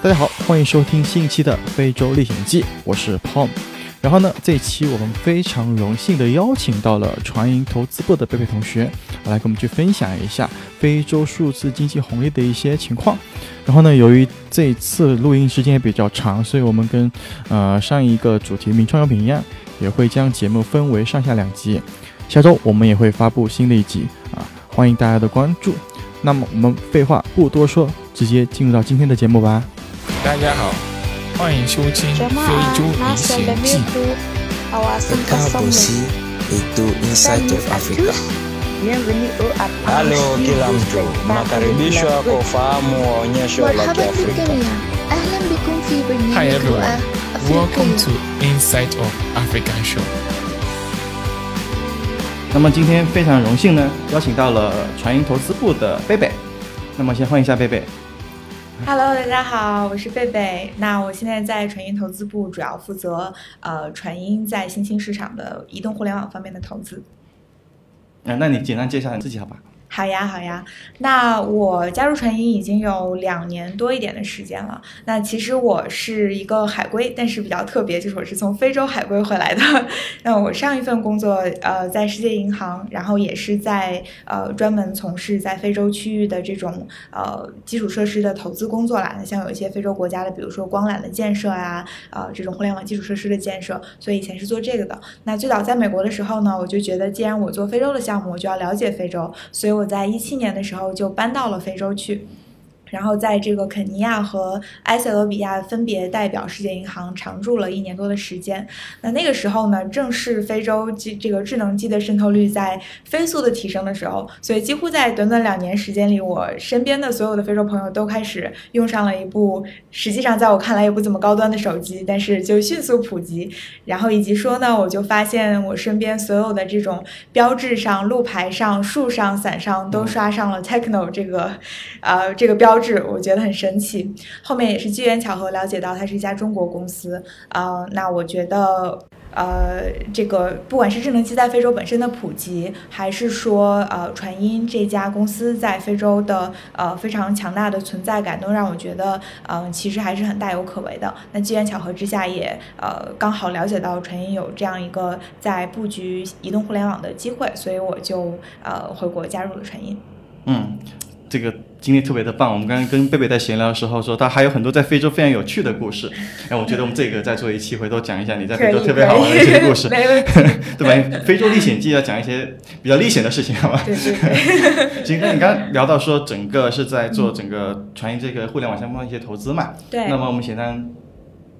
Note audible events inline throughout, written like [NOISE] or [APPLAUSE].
大家好，欢迎收听新一期的《非洲历险记》，我是 Pom。然后呢，这一期我们非常荣幸的邀请到了传银投资部的贝贝同学，来跟我们去分享一下非洲数字经济红利的一些情况。然后呢，由于这一次录音时间也比较长，所以我们跟呃上一个主题名创优品一样，也会将节目分为上下两集。下周我们也会发布新的一集啊，欢迎大家的关注。那么我们废话不多说，直接进入到今天的节目吧。大家好，欢迎收听非洲旅行记。Hello, Kilamjo, Makaribisho aku famo nyasha la Afrika。Hi everyone, welcome to Inside of African Show。那么今天非常荣幸呢，邀请到了传音投资部的贝贝。那么先欢迎一下贝贝。Hello，大家好，我是贝贝。那我现在在传音投资部，主要负责呃传音在新兴市场的移动互联网方面的投资。啊，那你简单介绍你自己好吧？好呀，好呀。那我加入传音已经有两年多一点的时间了。那其实我是一个海归，但是比较特别，就是我是从非洲海归回来的。[LAUGHS] 那我上一份工作，呃，在世界银行，然后也是在呃专门从事在非洲区域的这种呃基础设施的投资工作啦。那像有一些非洲国家的，比如说光缆的建设啊，呃这种互联网基础设施的建设，所以以前是做这个的。那最早在美国的时候呢，我就觉得既然我做非洲的项目，我就要了解非洲，所以我在一七年的时候就搬到了非洲去。然后在这个肯尼亚和埃塞俄比亚分别代表世界银行常驻了一年多的时间。那那个时候呢，正是非洲机这个智能机的渗透率在飞速的提升的时候，所以几乎在短短两年时间里，我身边的所有的非洲朋友都开始用上了一部实际上在我看来也不怎么高端的手机，但是就迅速普及。然后以及说呢，我就发现我身边所有的这种标志上、路牌上、树上、伞上都刷上了 Techno 这个呃这个标我觉得很神奇。后面也是机缘巧合了解到它是一家中国公司，呃，那我觉得。呃，这个不管是智能机在非洲本身的普及，还是说呃传音这家公司在非洲的呃非常强大的存在感，都让我觉得嗯、其实还是很大有可为的。那机缘巧合之下也，呃刚好了解到传音有这样一个在布局移动互联网的机会，所以我就呃回国加入了传音。嗯，这个经历特别的棒。我们刚刚跟贝贝在闲聊的时候说，他还有很多在非洲非常有趣的故事。[LAUGHS] 哎，我觉得我们这个再做一期，回头讲一下你在非洲特别好玩的一些故事，[LAUGHS] 对吧？非洲历险记要讲一些比较历险的事情，好吧？对对对行，[LAUGHS] 那你刚刚聊到说，整个是在做整个传音这个互联网相关的一些投资嘛？对那么我们简单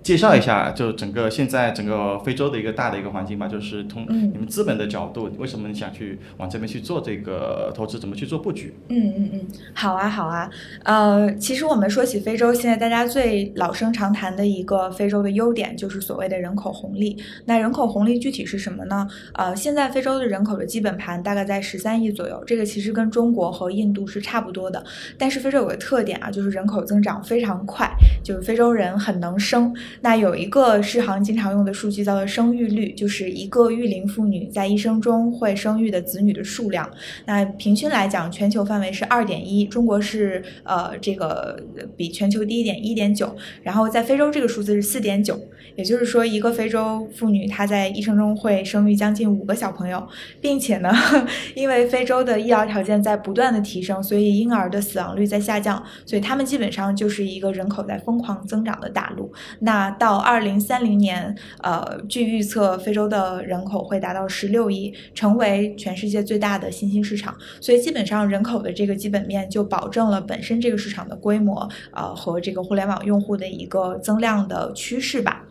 介绍一下，就整个现在整个非洲的一个大的一个环境吧，就是从嗯你们资本的角度，为什么你想去往这边去做这个投资，怎么去做布局？嗯嗯嗯，好啊好啊，呃，其实我们说起非洲，现在大家最老生常谈的一个非洲的优点就是所谓的人口红利。那人口红利具体是什么呢？呃，现在非洲的人口的基本盘大概在十三亿左右，这个其实跟中国和印度是差不多的。但是非洲有个特点啊，就是人口增长非常快，就是非洲人很能生。那有一个世行经常用的数据叫做生育率，就是一个育龄妇女在一生中会生育的子女的数量。那平均来讲，全球范围是二点一，中国是呃这个比全球低一点一点九，然后在非洲这个数字是四点九，也就是说一个非洲妇女她在一生中会生育将近五个小朋友，并且呢，[LAUGHS] 因为非洲的医疗条件在不断的提升，所以婴儿的死亡率在下降，所以他们基本上就是一个人口在疯狂增长的大陆。那啊到二零三零年，呃，据预测，非洲的人口会达到十六亿，成为全世界最大的新兴市场。所以基本上人口的这个基本面就保证了本身这个市场的规模，呃，和这个互联网用户的一个增量的趋势吧。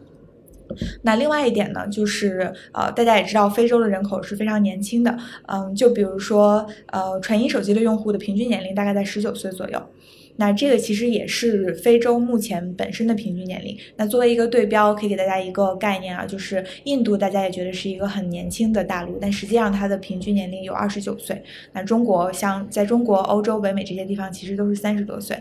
那另外一点呢，就是呃，大家也知道，非洲的人口是非常年轻的，嗯，就比如说呃，传音手机的用户的平均年龄大概在十九岁左右。那这个其实也是非洲目前本身的平均年龄。那作为一个对标，可以给大家一个概念啊，就是印度大家也觉得是一个很年轻的大陆，但实际上它的平均年龄有二十九岁。那中国像在中国、欧洲、北美这些地方，其实都是三十多岁。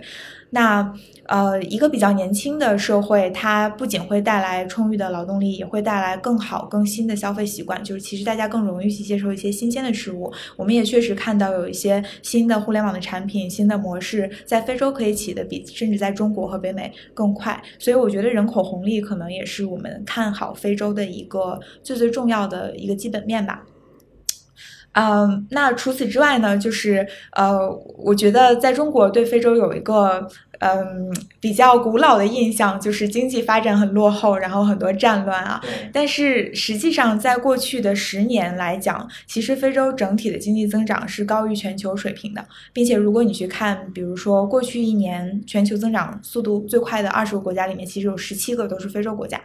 那呃，一个比较年轻的社会，它不仅会带来充裕的劳动力，也会带来更好、更新的消费习惯。就是其实大家更容易去接受一些新鲜的事物。我们也确实看到有一些新的互联网的产品、新的模式，在非洲可以起的比甚至在中国和北美更快。所以我觉得人口红利可能也是我们看好非洲的一个最最重要的一个基本面吧。嗯，那除此之外呢，就是呃，我觉得在中国对非洲有一个嗯比较古老的印象，就是经济发展很落后，然后很多战乱啊。但是实际上，在过去的十年来讲，其实非洲整体的经济增长是高于全球水平的，并且如果你去看，比如说过去一年全球增长速度最快的二十个国家里面，其实有十七个都是非洲国家。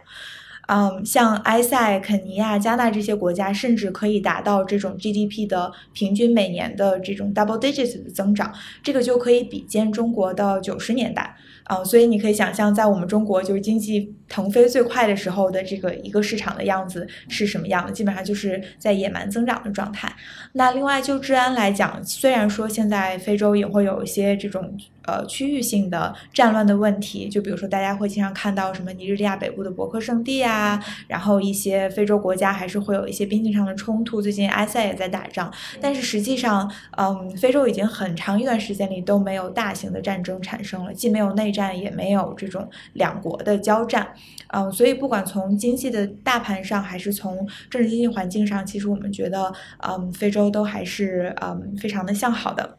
嗯，像埃塞、肯尼亚、加纳这些国家，甚至可以达到这种 GDP 的平均每年的这种 double digits 的增长，这个就可以比肩中国的九十年代。啊，所以你可以想象，在我们中国就是经济腾飞最快的时候的这个一个市场的样子是什么样的？基本上就是在野蛮增长的状态。那另外就治安来讲，虽然说现在非洲也会有一些这种。呃，区域性的战乱的问题，就比如说大家会经常看到什么尼日利亚北部的博克圣地啊，然后一些非洲国家还是会有一些边境上的冲突。最近埃塞也在打仗，但是实际上，嗯，非洲已经很长一段时间里都没有大型的战争产生了，既没有内战，也没有这种两国的交战。嗯，所以不管从经济的大盘上，还是从政治经济环境上，其实我们觉得，嗯，非洲都还是嗯非常的向好的。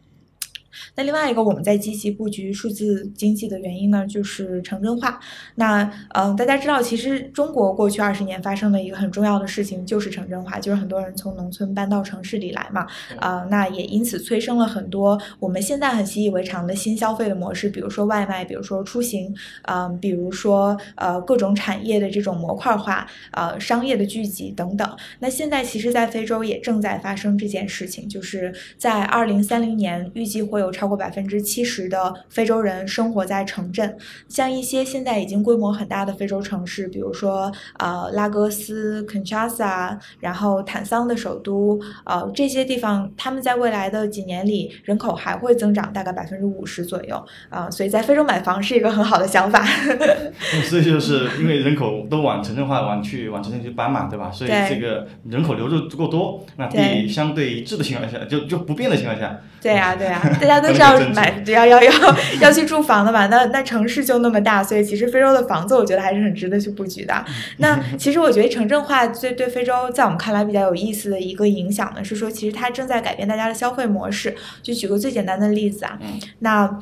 那另外一个我们在积极布局数字经济的原因呢，就是城镇化。那嗯，大家知道，其实中国过去二十年发生的一个很重要的事情就是城镇化，就是很多人从农村搬到城市里来嘛。啊，那也因此催生了很多我们现在很习以为常的新消费的模式，比如说外卖，比如说出行，嗯，比如说呃各种产业的这种模块化，呃商业的聚集等等。那现在其实，在非洲也正在发生这件事情，就是在二零三零年预计会。有超过百分之七十的非洲人生活在城镇，像一些现在已经规模很大的非洲城市，比如说呃拉各斯、肯查萨，然后坦桑的首都，呃这些地方，他们在未来的几年里人口还会增长大概百分之五十左右啊，所以在非洲买房是一个很好的想法。[LAUGHS] 所以就是因为人口都往城镇化往去往城镇去搬嘛，对吧？所以这个人口流入足够多，那地相对一致的情况下，就就不变的情况下。[LAUGHS] 对呀，对呀，大家都是要买，要要要要去住房的嘛。那那城市就那么大，所以其实非洲的房子，我觉得还是很值得去布局的。那其实我觉得城镇化最对非洲，在我们看来比较有意思的一个影响呢，是说其实它正在改变大家的消费模式。就举个最简单的例子啊，那。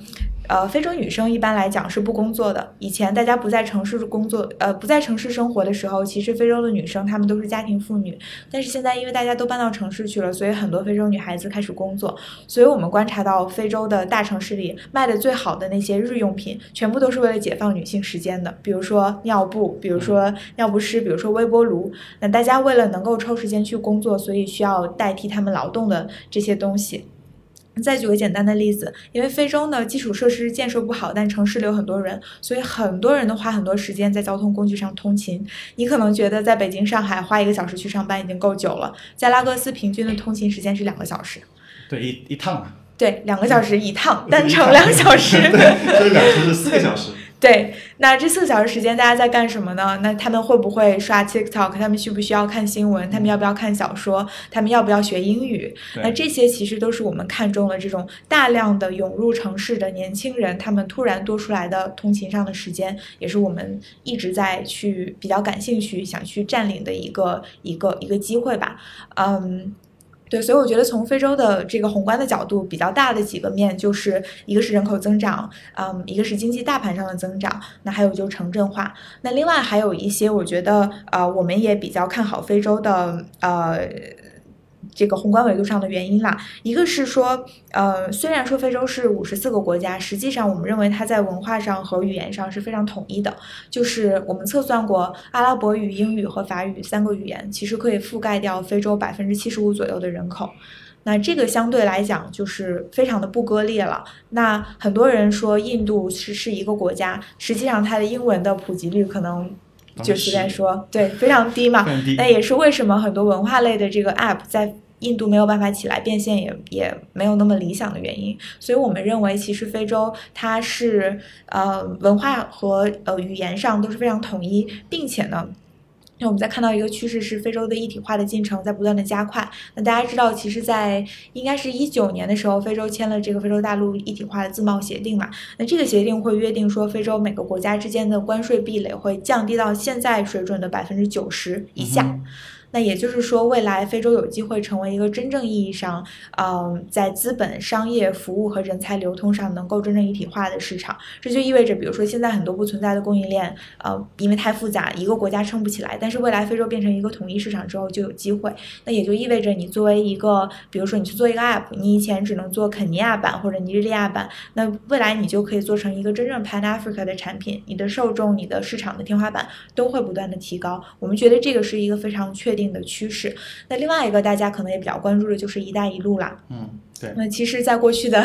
呃，非洲女生一般来讲是不工作的。以前大家不在城市工作，呃，不在城市生活的时候，其实非洲的女生她们都是家庭妇女。但是现在因为大家都搬到城市去了，所以很多非洲女孩子开始工作。所以我们观察到非洲的大城市里卖的最好的那些日用品，全部都是为了解放女性时间的。比如说尿布，比如说尿不湿，比如说微波炉。那大家为了能够抽时间去工作，所以需要代替他们劳动的这些东西。再举个简单的例子，因为非洲呢基础设施建设不好，但城市里有很多人，所以很多人都花很多时间在交通工具上通勤。你可能觉得在北京、上海花一个小时去上班已经够久了，在拉各斯平均的通勤时间是两个小时。对，一一趟。对，两个小时一趟，[LAUGHS] 单程两小时。[LAUGHS] 所 [LAUGHS] 以两程是四个小时。对，那这四个小时时间大家在干什么呢？那他们会不会刷 TikTok？他们需不需要看新闻？他们要不要看小说？他们要不要学英语？那这些其实都是我们看中了这种大量的涌入城市的年轻人，他们突然多出来的通勤上的时间，也是我们一直在去比较感兴趣、想去占领的一个一个一个机会吧。嗯。对，所以我觉得从非洲的这个宏观的角度，比较大的几个面，就是一个是人口增长，嗯，一个是经济大盘上的增长，那还有就是城镇化。那另外还有一些，我觉得呃，我们也比较看好非洲的呃。这个宏观维度上的原因啦，一个是说，呃，虽然说非洲是五十四个国家，实际上我们认为它在文化上和语言上是非常统一的。就是我们测算过，阿拉伯语、英语和法语三个语言，其实可以覆盖掉非洲百分之七十五左右的人口。那这个相对来讲就是非常的不割裂了。那很多人说印度是是一个国家，实际上它的英文的普及率可能。就是在说，对，非常低嘛。那也是为什么很多文化类的这个 app 在印度没有办法起来变现，也也没有那么理想的原因。所以我们认为，其实非洲它是呃文化和呃语言上都是非常统一，并且呢。那我们再看到一个趋势是非洲的一体化的进程在不断的加快。那大家知道，其实，在应该是一九年的时候，非洲签了这个非洲大陆一体化的自贸协定嘛。那这个协定会约定说，非洲每个国家之间的关税壁垒会降低到现在水准的百分之九十以下。那也就是说，未来非洲有机会成为一个真正意义上，嗯，在资本、商业、服务和人才流通上能够真正一体化的市场。这就意味着，比如说现在很多不存在的供应链，呃，因为太复杂，一个国家撑不起来。但是未来非洲变成一个统一市场之后，就有机会。那也就意味着，你作为一个，比如说你去做一个 app，你以前只能做肯尼亚版或者尼日利亚版，那未来你就可以做成一个真正 Pan Africa 的产品。你的受众、你的市场的天花板都会不断的提高。我们觉得这个是一个非常确定。定的趋势，那另外一个大家可能也比较关注的就是“一带一路”啦。嗯。那其实，在过去的，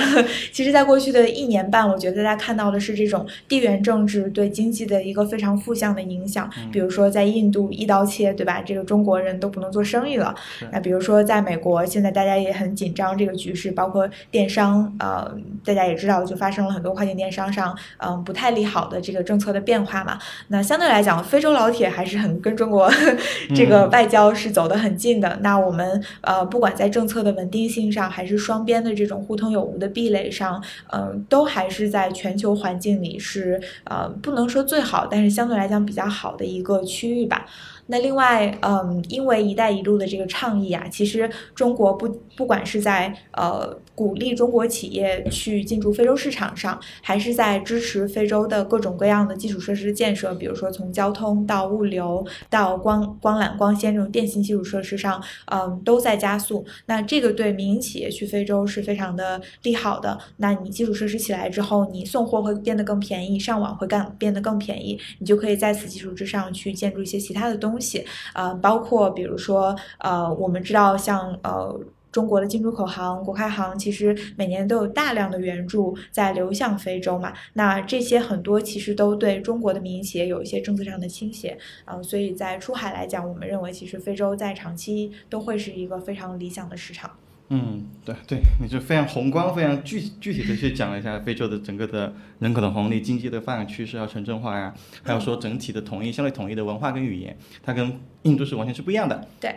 其实，在过去的一年半，我觉得大家看到的是这种地缘政治对经济的一个非常负向的影响。比如说，在印度一刀切，对吧？这个中国人都不能做生意了。那比如说，在美国，现在大家也很紧张这个局势，包括电商，呃，大家也知道，就发生了很多跨境电商上，嗯，不太利好的这个政策的变化嘛。那相对来讲，非洲老铁还是很跟中国 [LAUGHS] 这个外交是走得很近的。那我们呃，不管在政策的稳定性上，还是双边的这种互通有无的壁垒上，嗯，都还是在全球环境里是呃，不能说最好，但是相对来讲比较好的一个区域吧。那另外，嗯，因为“一带一路”的这个倡议啊，其实中国不不管是在呃鼓励中国企业去进驻非洲市场上，还是在支持非洲的各种各样的基础设施建设，比如说从交通到物流到光光缆、光纤这种电信基础设施上，嗯，都在加速。那这个对民营企业去非洲是非常的利好的。那你基础设施起来之后，你送货会变得更便宜，上网会干变得更便宜，你就可以在此基础之上去建筑一些其他的东。东西，呃，包括比如说，呃，我们知道像呃中国的进出口行、国开行，其实每年都有大量的援助在流向非洲嘛。那这些很多其实都对中国的民营企业有一些政策上的倾斜，嗯，所以在出海来讲，我们认为其实非洲在长期都会是一个非常理想的市场。嗯，对对，你就非常宏观、非常具具体的去讲了一下非洲的整个的人口的红利、经济的发展趋势、啊城镇化呀，还有说整体的统一、相对统一的文化跟语言，它跟印度是完全是不一样的，对，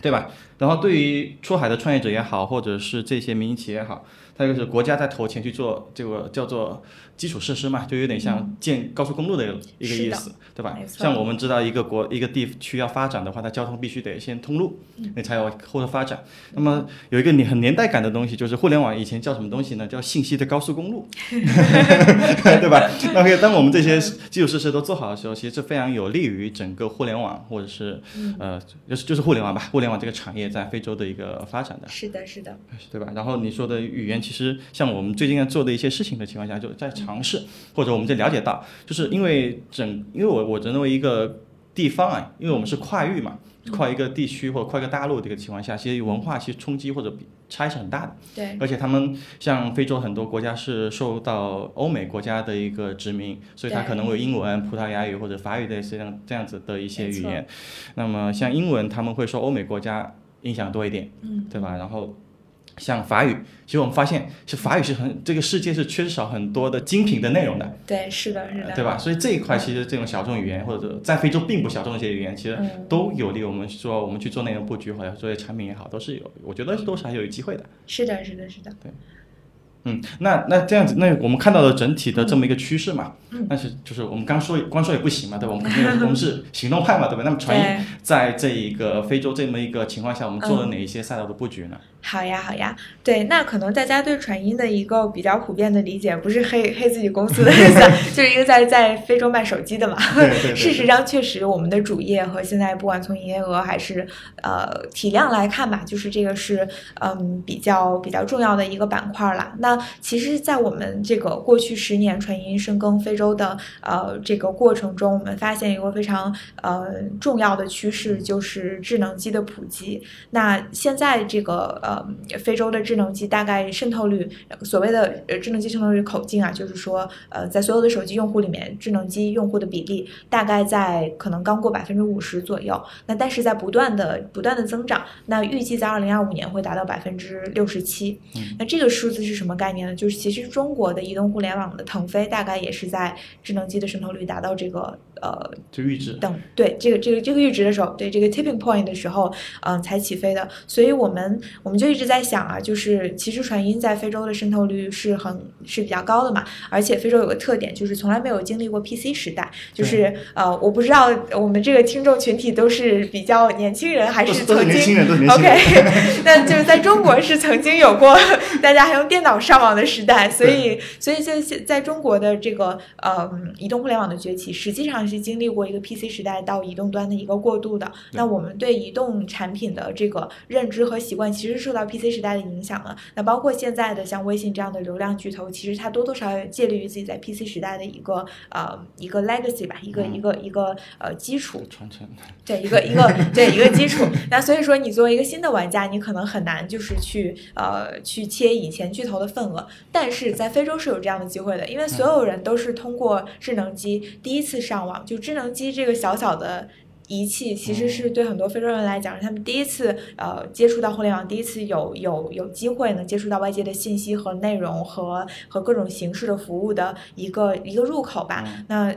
对吧？然后对于出海的创业者也好，或者是这些民营企业也好。它就是国家在投钱去做这个叫做基础设施嘛，就有点像建高速公路的一个意思，对吧？像我们知道一个国一个地区要发展的话，它交通必须得先通路，你才有后头发展。那么有一个年很年代感的东西，就是互联网以前叫什么东西呢？叫信息的高速公路，[LAUGHS] 对吧？OK，当我们这些基础设施都做好的时候，其实是非常有利于整个互联网或者是呃，就是就是互联网吧，互联网这个产业在非洲的一个发展的。是的，是的，对吧？然后你说的语言。其实，像我们最近在做的一些事情的情况下，就在尝试，或者我们在了解到，就是因为整，因为我我认为一个地方啊，因为我们是跨域嘛，跨一个地区或者跨一个大陆的一个情况下，其实文化其实冲击或者差异是很大的。对。而且他们像非洲很多国家是受到欧美国家的一个殖民，所以它可能会有英文、葡萄牙语或者法语的这样这样子的一些语言。那么像英文，他们会说欧美国家影响多一点，嗯，对吧？然后。像法语，其实我们发现，其实法语是很这个世界是缺少很多的精品的内容的。对，是的，是的，对吧？所以这一块其实这种小众语言，或者在非洲并不小众的一些语言，其实都有利我们说我们去做内容布局或者做些产品也好，都是有，我觉得都是还有机会的。是的，是的，是的。对。嗯，那那这样子，那我们看到了整体的这么一个趋势嘛？嗯。但是就是我们刚说光说也不行嘛，对吧？我们 [LAUGHS] 我们是行动派嘛，对吧？那么传音在这一个非洲这么一个情况下，我们做了哪一些赛道的布局呢？好呀，好呀。对，那可能大家对传音的一个比较普遍的理解，不是黑黑自己公司的意思，[LAUGHS] 就是一个在在非洲卖手机的嘛。对 [LAUGHS] 对。事实上，确实我们的主业和现在不管从营业额还是呃体量来看吧，就是这个是嗯比较比较重要的一个板块了。那那其实，在我们这个过去十年传音深耕非洲的呃这个过程中，我们发现一个非常呃重要的趋势，就是智能机的普及。那现在这个呃非洲的智能机大概渗透率，所谓的呃智能机渗透率口径啊，就是说呃在所有的手机用户里面，智能机用户的比例大概在可能刚过百分之五十左右。那但是在不断的不断的增长，那预计在二零二五年会达到百分之六十七。那这个数字是什么概念呢？就是其实中国的移动互联网的腾飞，大概也是在智能机的渗透率达到这个呃就阈值等对这个这个这个阈值的时候，对这个 tipping point 的时候，嗯才起飞的。所以我们我们就一直在想啊，就是其实传音在非洲的渗透率是很是比较高的嘛，而且非洲有个特点，就是从来没有经历过 PC 时代，就是呃我不知道我们这个听众群体都是比较年轻人还是曾经 OK，[LAUGHS] 那就是在中国是曾经有过大家还用电脑上网的时代，所以所以在在中国的这个呃移动互联网的崛起，实际上是经历过一个 PC 时代到移动端的一个过渡的。那我们对移动产品的这个认知和习惯，其实受到 PC 时代的影响了。那包括现在的像微信这样的流量巨头，其实它多多少少借力于自己在 PC 时代的一个呃一个 legacy 吧，一个一个一个呃基础传承。对一个一个对一个基础。那所以说，你作为一个新的玩家，你可能很难就是去呃去切以前巨头的份额。但是在非洲是有这样的机会的，因为所有人都是通过智能机第一次上网，就智能机这个小小的。仪器其实是对很多非洲人来讲，是他们第一次呃接触到互联网，第一次有有有机会能接触到外界的信息和内容和和各种形式的服务的一个一个入口吧。那。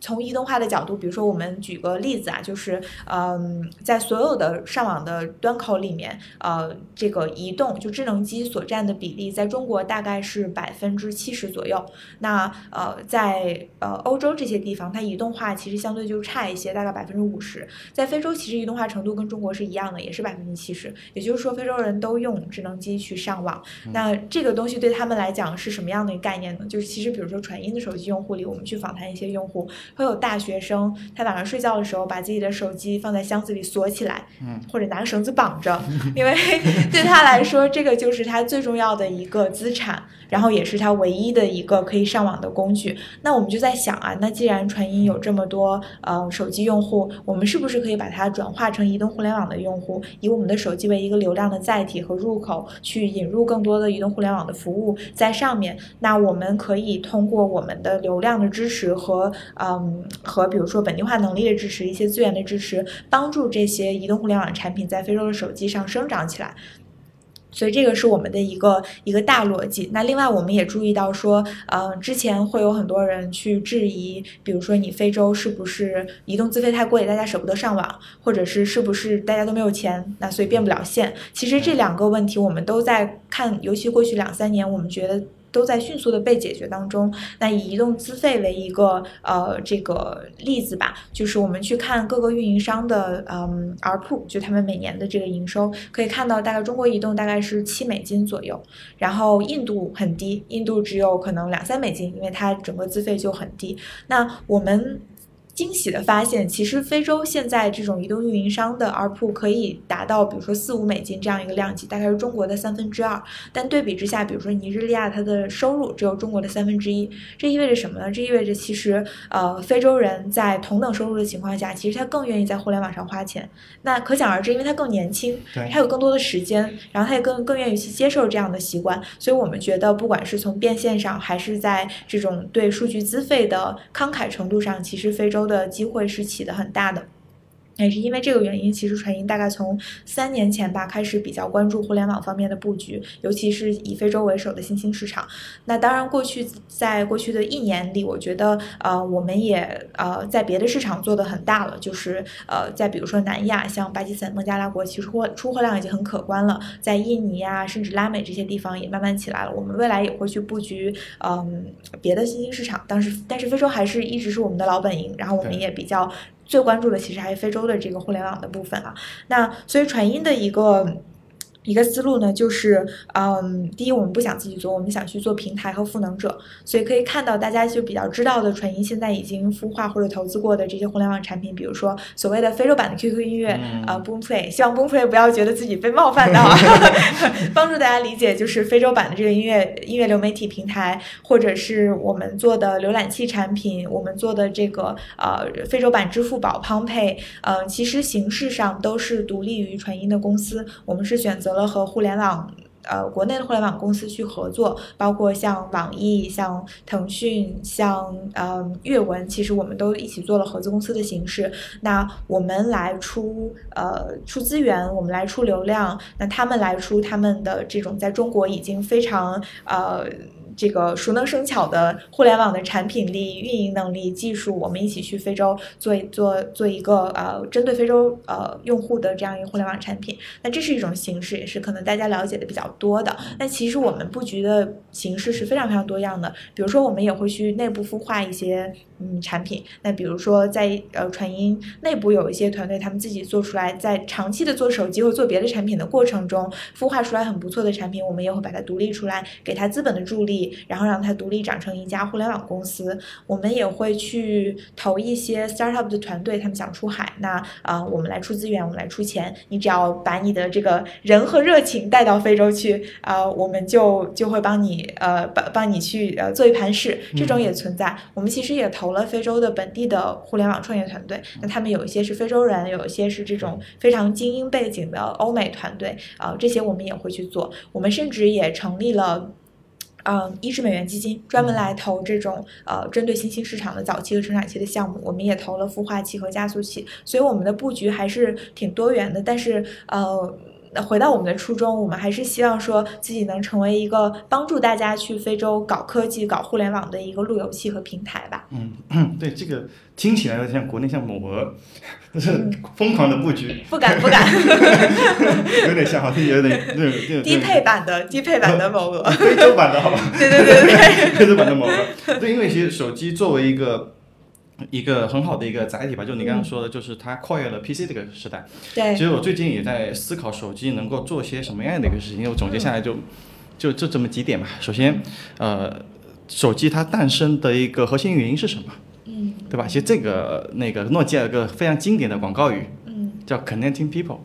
从移动化的角度，比如说我们举个例子啊，就是嗯，在所有的上网的端口里面，呃，这个移动就智能机所占的比例，在中国大概是百分之七十左右。那呃，在呃欧洲这些地方，它移动化其实相对就差一些，大概百分之五十。在非洲，其实移动化程度跟中国是一样的，也是百分之七十。也就是说，非洲人都用智能机去上网。那这个东西对他们来讲是什么样的一个概念呢？就是其实比如说传音的手机用户里，我们去访谈一些用户。会有大学生，他晚上睡觉的时候把自己的手机放在箱子里锁起来，嗯，或者拿个绳子绑着，因为 [LAUGHS] 对他来说，这个就是他最重要的一个资产，然后也是他唯一的一个可以上网的工具。那我们就在想啊，那既然传音有这么多呃手机用户，我们是不是可以把它转化成移动互联网的用户，以我们的手机为一个流量的载体和入口，去引入更多的移动互联网的服务在上面？那我们可以通过我们的流量的支持和嗯。和比如说本地化能力的支持，一些资源的支持，帮助这些移动互联网产品在非洲的手机上生长起来。所以这个是我们的一个一个大逻辑。那另外我们也注意到说，嗯，之前会有很多人去质疑，比如说你非洲是不是移动资费太贵，大家舍不得上网，或者是是不是大家都没有钱，那所以变不了线。其实这两个问题我们都在看，尤其过去两三年，我们觉得。都在迅速的被解决当中。那以移动资费为一个呃这个例子吧，就是我们去看各个运营商的嗯 RPU，就他们每年的这个营收，可以看到大概中国移动大概是七美金左右，然后印度很低，印度只有可能两三美金，因为它整个资费就很低。那我们。惊喜的发现，其实非洲现在这种移动运营商的 ARPU 可以达到，比如说四五美金这样一个量级，大概是中国的三分之二。但对比之下，比如说尼日利亚，它的收入只有中国的三分之一。这意味着什么呢？这意味着其实，呃，非洲人在同等收入的情况下，其实他更愿意在互联网上花钱。那可想而知，因为他更年轻，他有更多的时间，然后他也更更愿意去接受这样的习惯。所以我们觉得，不管是从变现上，还是在这种对数据资费的慷慨程度上，其实非洲。的机会是起的很大的。也是因为这个原因，其实传音大概从三年前吧开始比较关注互联网方面的布局，尤其是以非洲为首的新兴市场。那当然，过去在过去的一年里，我觉得呃，我们也呃在别的市场做的很大了，就是呃在比如说南亚，像巴基斯坦、孟加拉国，其实货出货量已经很可观了。在印尼啊，甚至拉美这些地方也慢慢起来了。我们未来也会去布局嗯别的新兴市场，但是但是非洲还是一直是我们的老本营，然后我们也比较。最关注的其实还是非洲的这个互联网的部分啊，那所以传音的一个一个思路呢，就是，嗯，第一，我们不想自己做，我们想去做平台和赋能者，所以可以看到大家就比较知道的，传音现在已经孵化或者投资过的这些互联网产品，比如说所谓的非洲版的 QQ 音乐，啊，Boomplay，希望 Boomplay 不要觉得自己被冒犯到 [LAUGHS] [LAUGHS] 帮助大家理解，就是非洲版的这个音乐音乐流媒体平台，或者是我们做的浏览器产品，我们做的这个呃非洲版支付宝 PalmPay，嗯，其实形式上都是独立于传音的公司，我们是选择了。和互联网，呃，国内的互联网公司去合作，包括像网易、像腾讯、像呃阅文，其实我们都一起做了合资公司的形式。那我们来出呃出资源，我们来出流量，那他们来出他们的这种在中国已经非常呃。这个熟能生巧的互联网的产品力、运营能力、技术，我们一起去非洲做一做做一个呃，针对非洲呃用户的这样一个互联网产品。那这是一种形式，也是可能大家了解的比较多的。那其实我们布局的形式是非常非常多样的。比如说，我们也会去内部孵化一些嗯产品。那比如说，在呃传音内部有一些团队，他们自己做出来，在长期的做手机或做别的产品的过程中，孵化出来很不错的产品，我们也会把它独立出来，给它资本的助力。然后让它独立长成一家互联网公司，我们也会去投一些 startup 的团队，他们想出海，那啊，我们来出资源，我们来出钱，你只要把你的这个人和热情带到非洲去，啊，我们就就会帮你呃帮帮你去呃做一盘事，这种也存在。我们其实也投投了非洲的本地的互联网创业团队，那他们有一些是非洲人，有一些是这种非常精英背景的欧美团队，啊，这些我们也会去做。我们甚至也成立了。嗯，一智美元基金专门来投这种呃针对新兴市场的早期和成长期的项目，我们也投了孵化器和加速器，所以我们的布局还是挺多元的。但是呃。那回到我们的初衷，我们还是希望说自己能成为一个帮助大家去非洲搞科技、搞互联网的一个路由器和平台吧。嗯，[CLEARS THROAT] 对，这个听起来有点像国内像某鹅，就是疯狂的布局。不敢不 [LAUGHS] 敢，有点像，好像有点那种低配版的低配版的某鹅，非洲版的好吧？对对对对，非洲版的某鹅。对，因为其实手机作为一个。一个很好的一个载体吧，就你刚刚说的，就是它跨越了 PC 这个时代。对。其实我最近也在思考手机能够做些什么样的一个事情，我总结下来就，就就这么几点吧。首先，呃，手机它诞生的一个核心原因是什么？嗯。对吧？其实这个那个诺基亚有个非常经典的广告语，嗯，叫 Connecting People，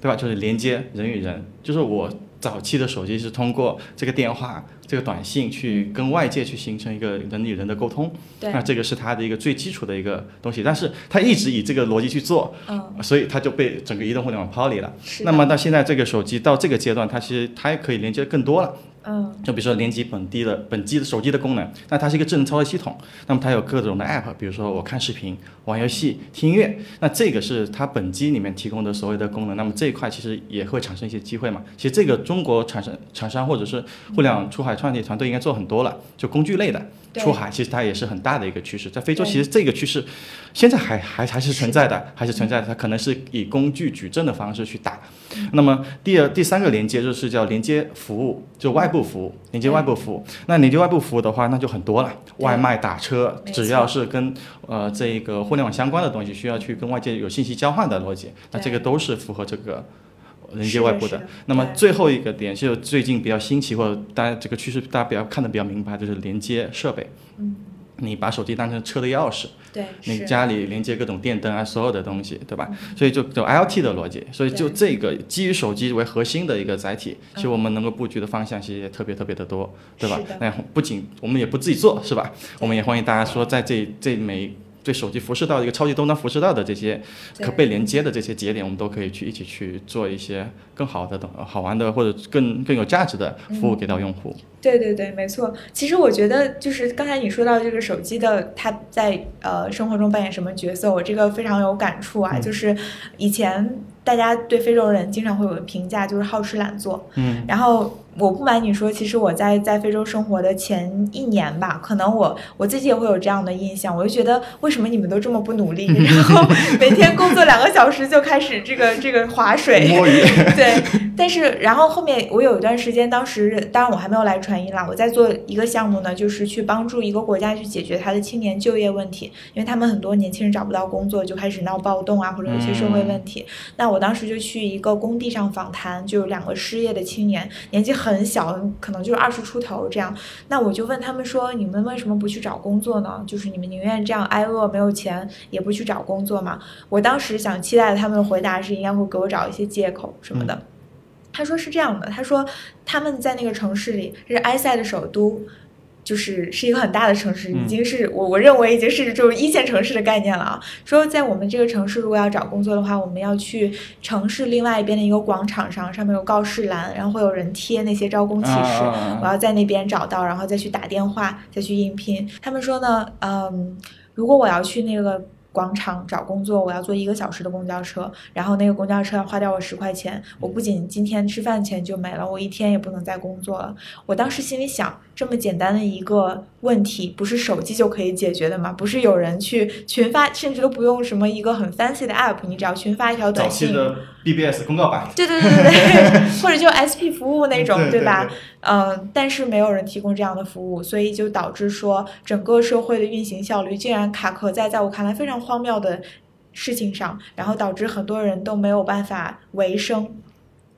对吧？就是连接人与人。就是我早期的手机是通过这个电话。这个短信去跟外界去形成一个人与人的沟通，那这个是它的一个最基础的一个东西，但是它一直以这个逻辑去做，所以它就被整个移动互联网抛离了。那么到现在这个手机到这个阶段，它其实它也可以连接更多了。嗯，就比如说连接本地的本机的手机的功能，那它是一个智能操作系统，那么它有各种的 app，比如说我看视频、玩游戏、听音乐，那这个是它本机里面提供的所谓的功能，那么这一块其实也会产生一些机会嘛。其实这个中国产生厂商或者是互联网出海创业团队应该做很多了，就工具类的出海，其实它也是很大的一个趋势。在非洲，其实这个趋势现在还还还是存在的，还是存在的，它可能是以工具矩阵的方式去打。那么第二、第三个连接就是叫连接服务，就外部服务，连接外部服务。那连接外部服务的话，那就很多了，外卖、打车，只要是跟呃这个互联网相关的东西，需要去跟外界有信息交换的逻辑，那这个都是符合这个连接外部的。那么最后一个点，就最近比较新奇，或者大家这个趋势大家比较看的比较明白，就是连接设备。嗯。你把手机当成车的钥匙，对，你家里连接各种电灯啊，所有的东西，对吧？所以就就 IoT 的逻辑，所以就这个基于手机为核心的一个载体，其实我们能够布局的方向其实也特别特别的多，对吧？那不仅我们也不自己做，是吧？我们也欢迎大家说在这这每。对手机辐射到一个超级终端辐射到的这些可被连接的这些节点，我们都可以去一起去做一些更好的、好玩的或者更更有价值的服务给到用户。对对对，没错。其实我觉得就是刚才你说到这个手机的它在呃生活中扮演什么角色，我这个非常有感触啊。就是以前大家对非洲人经常会有个评价，就是好吃懒做。嗯。然后。我不瞒你说，其实我在在非洲生活的前一年吧，可能我我自己也会有这样的印象，我就觉得为什么你们都这么不努力，[LAUGHS] 然后每天工作两个小时就开始这个这个划水，对。但是然后后面我有一段时间，当时当然我还没有来传音啦，我在做一个项目呢，就是去帮助一个国家去解决他的青年就业问题，因为他们很多年轻人找不到工作，就开始闹暴动啊，或者有些社会问题。那我当时就去一个工地上访谈，就有两个失业的青年，年纪很。小，可能就是二十出头这样。那我就问他们说：“你们为什么不去找工作呢？就是你们宁愿这样挨饿，没有钱，也不去找工作吗？”我当时想期待他们的回答是应该会给我找一些借口什么的。他说是这样的，他说他们在那个城市里，这是埃塞的首都。就是是一个很大的城市，已经是我我认为已经是这种一线城市的概念了啊。说在我们这个城市，如果要找工作的话，我们要去城市另外一边的一个广场上，上面有告示栏，然后会有人贴那些招工启事。我要在那边找到，然后再去打电话，再去应聘。他们说呢，嗯，如果我要去那个。广场找工作，我要坐一个小时的公交车，然后那个公交车要花掉我十块钱，我不仅今天吃饭钱就没了，我一天也不能再工作了。我当时心里想，这么简单的一个问题，不是手机就可以解决的吗？不是有人去群发，甚至都不用什么一个很 fancy 的 app，你只要群发一条短信。BBS 公告版，对对对对对，[LAUGHS] 或者就 SP 服务那种，对吧？嗯，但是没有人提供这样的服务，所以就导致说整个社会的运行效率竟然卡壳在在我看来非常荒谬的事情上，然后导致很多人都没有办法维生。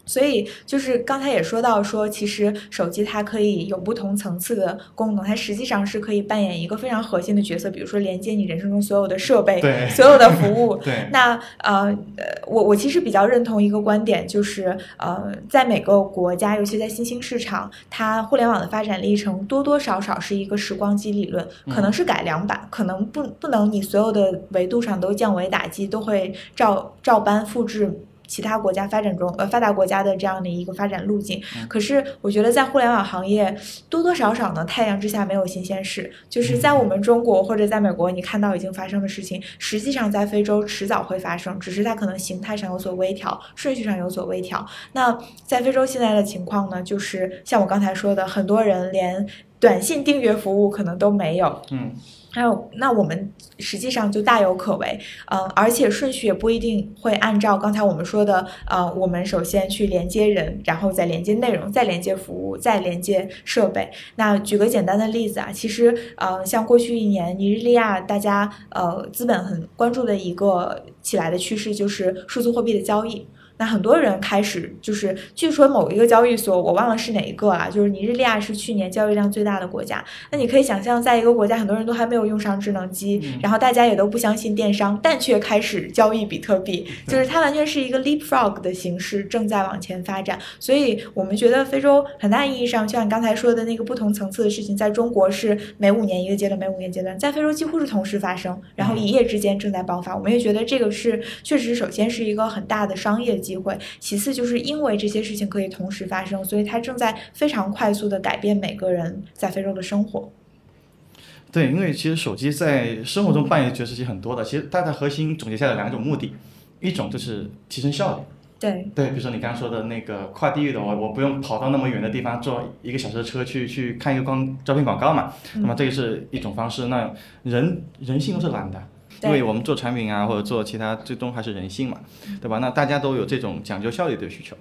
所以就是刚才也说到说，其实手机它可以有不同层次的功能，它实际上是可以扮演一个非常核心的角色，比如说连接你人生中所有的设备，所有的服务。对。那呃呃，我我其实比较认同一个观点，就是呃，在每个国家，尤其在新兴市场，它互联网的发展历程多多少少是一个时光机理论，可能是改良版，可能不不能你所有的维度上都降维打击，都会照照搬复制。其他国家发展中，呃，发达国家的这样的一个发展路径，可是我觉得在互联网行业多多少少呢，太阳之下没有新鲜事。就是在我们中国或者在美国，你看到已经发生的事情，实际上在非洲迟早会发生，只是它可能形态上有所微调，顺序上有所微调。那在非洲现在的情况呢，就是像我刚才说的，很多人连短信订阅服务可能都没有。嗯。还有，那我们实际上就大有可为，嗯，而且顺序也不一定会按照刚才我们说的，呃，我们首先去连接人，然后再连接内容，再连接服务，再连接设备。那举个简单的例子啊，其实，呃，像过去一年尼日利亚大家呃资本很关注的一个起来的趋势，就是数字货币的交易。那很多人开始就是，据说某一个交易所，我忘了是哪一个啊，就是尼日利亚是去年交易量最大的国家。那你可以想象，在一个国家，很多人都还没有用上智能机，然后大家也都不相信电商，但却开始交易比特币，就是它完全是一个 leapfrog 的形式正在往前发展。所以我们觉得非洲很大意义上，就像你刚才说的那个不同层次的事情，在中国是每五年一个阶段，每五年阶段，在非洲几乎是同时发生，然后一夜之间正在爆发。我们也觉得这个是确实，首先是一个很大的商业机。机会，其次就是因为这些事情可以同时发生，所以它正在非常快速的改变每个人在非洲的生活。对，因为其实手机在生活中扮演的角色其实很多的，其实它的核心总结下来两种目的，一种就是提升效率。对对，比如说你刚刚说的那个跨地域的，我我不用跑到那么远的地方坐一个小时的车去去看一个光招聘广告嘛，那么这个是一种方式。那人人性都是懒的。因为我们做产品啊，或者做其他，最终还是人性嘛，对吧？那大家都有这种讲究效率的需求。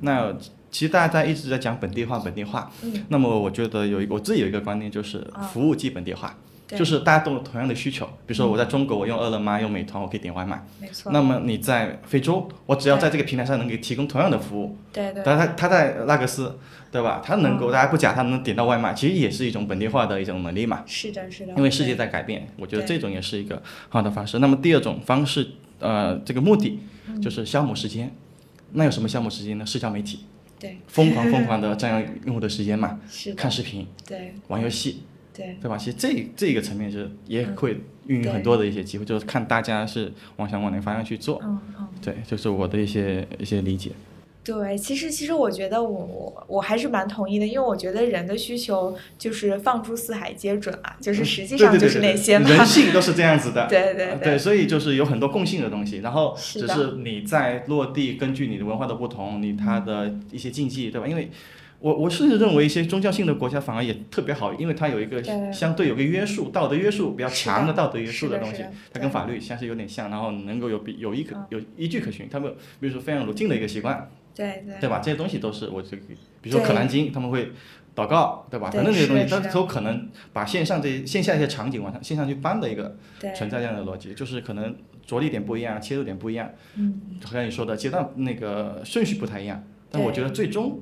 那其实大家在一直在讲本地化，本地化。那么我觉得有一我自己有一个观念，就是服务即本地化，就是大家都有同样的需求。比如说我在中国，我用饿了么、用美团，我可以点外卖。没错。那么你在非洲，我只要在这个平台上能给提供同样的服务。对对。但他他在拉各斯。对吧？他能够，大家不假，他能点到外卖，其实也是一种本地化的一种能力嘛。是的，是的。因为世界在改变，我觉得这种也是一个好的方式。那么第二种方式，呃，这个目的就是消磨时间。那有什么消磨时间呢？社交媒体。对。疯狂疯狂的占用用户的时间嘛。是。看视频。对。玩游戏。对。对吧？其实这这个层面是也会运用很多的一些机会，就是看大家是往想往哪个方向去做。嗯嗯。对，就是我的一些一些理解。对，其实其实我觉得我我我还是蛮同意的，因为我觉得人的需求就是放诸四海皆准啊，就是实际上就是那些嘛。人性都是这样子的。[LAUGHS] 对对对。所以就是有很多共性的东西，然后只是你在落地，根据你的文化的不同，你它的一些禁忌，对吧？因为我我甚至认为一些宗教性的国家反而也特别好，因为它有一个相对有个约束，道德约束比较强的道德约束的东西它跟法律像是有点像，然后能够有比有依可嗯有依据可循。他们比如说非常鲁静的一个习惯，对对。对吧？这些东西都是我这个，比如说可兰经，他们会祷告，对吧？对等等这些东西，是的是的。它都可能把线上这些线下一些场景往上线上去搬的一个，存在这样的逻辑，就是可能着力点不一样，切入点不一样，嗯，就像你说的阶段那个顺序不太一样，但我觉得最终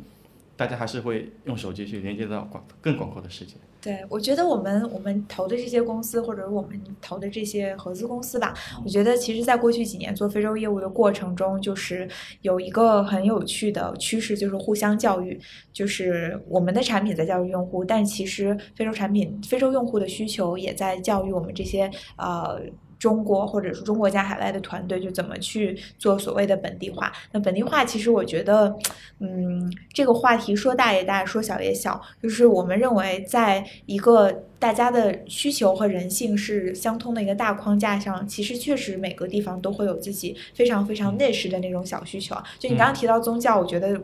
大家还是会用手机去连接到广更广阔的世界。对，我觉得我们我们投的这些公司，或者我们投的这些合资公司吧，我觉得其实在过去几年做非洲业务的过程中，就是有一个很有趣的趋势，就是互相教育，就是我们的产品在教育用户，但其实非洲产品、非洲用户的需求也在教育我们这些呃。中国或者是中国加海外的团队就怎么去做所谓的本地化？那本地化其实我觉得，嗯，这个话题说大也大，说小也小，就是我们认为在一个大家的需求和人性是相通的一个大框架上，其实确实每个地方都会有自己非常非常内实的那种小需求啊。就你刚刚提到宗教，我觉得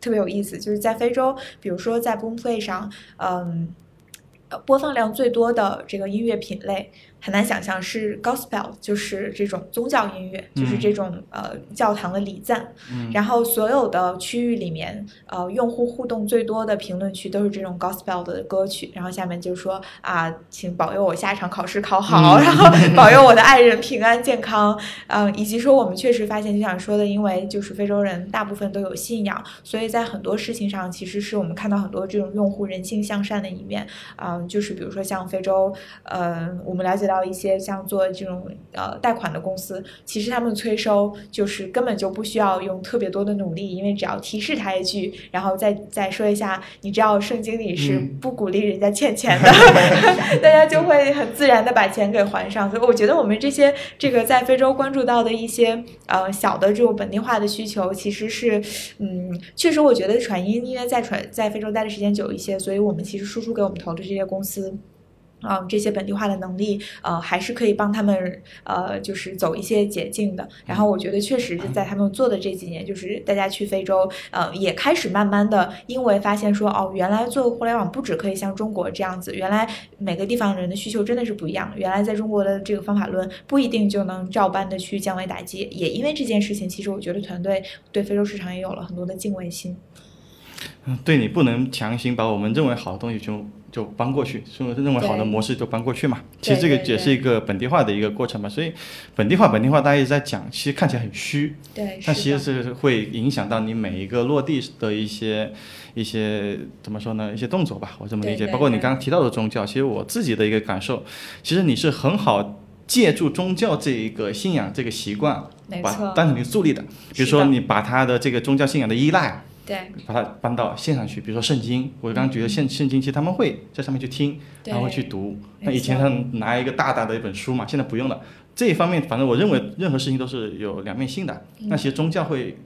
特别有意思，就是在非洲，比如说在 Boomplay 上，嗯。呃播放量最多的这个音乐品类，很难想象是 gospel，就是这种宗教音乐，就是这种呃教堂的礼赞。嗯然后所有的区域里面，呃，用户互动最多的评论区都是这种 gospel 的歌曲。然后下面就说啊，请保佑我下一场考试考好，嗯然后 [LAUGHS] 保佑我的爱人平安健康。嗯、以及说我们确实发现，就像说的，因为就是非洲人大部分都有信仰，所以在很多事情上，其实是我们看到很多这种用户人性向善的一面。嗯，就是比如说像非洲，呃，我们了解到一些像做这种呃贷款的公司，其实他们催收就是根本就不需要用特别多的努力，因为只要提示他一句，然后再再说一下，你知道圣经里是嗯不鼓励人家欠钱的，[LAUGHS] 大家就会很自然的把钱给还上。所以我觉得我们这些这个在非洲关注到的一些呃小的这种本地化的需求，其实是嗯，确实我觉得传音因为在传在非洲待的时间久一些，所以我们其实输出给我们投的这些公司。啊、这些本地化的能力，呃，还是可以帮他们，呃，就是走一些捷径的。然后我觉得，确实是在他们做的这几年，就是大家去非洲，呃，也开始慢慢的，因为发现说，哦，原来做互联网不只可以像中国这样子，原来每个地方人的需求真的是不一样。原来在中国的这个方法论不一定就能照搬的去降维打击。也因为这件事情，其实我觉得团队对非洲市场也有了很多的敬畏心。嗯对你不能强行把我们认为好的东西就就搬过去，说认为好的模式就搬过去嘛。其实这个也是一个本地化的一个过程嘛。所以本地化本地化大家一直在讲，其实看起来很虚，对，但其实是会影响到你每一个落地的一些一些怎么说呢？一些动作吧，我这么理解。包括你刚刚提到的宗教，其实我自己的一个感受，其实你是很好借助宗教这一个信仰这个习惯，把没错当成你助力的。比如说你把他的这个宗教信仰的依赖。对。把它搬到线上去，比如说圣经，我刚刚觉得圣圣经其实他们会在上面去听，然后去读。那以前他们拿一个大大的一本书嘛，现在不用了。这一方面，反正我认为任何事情都是有两面性的。嗯。那其实宗教会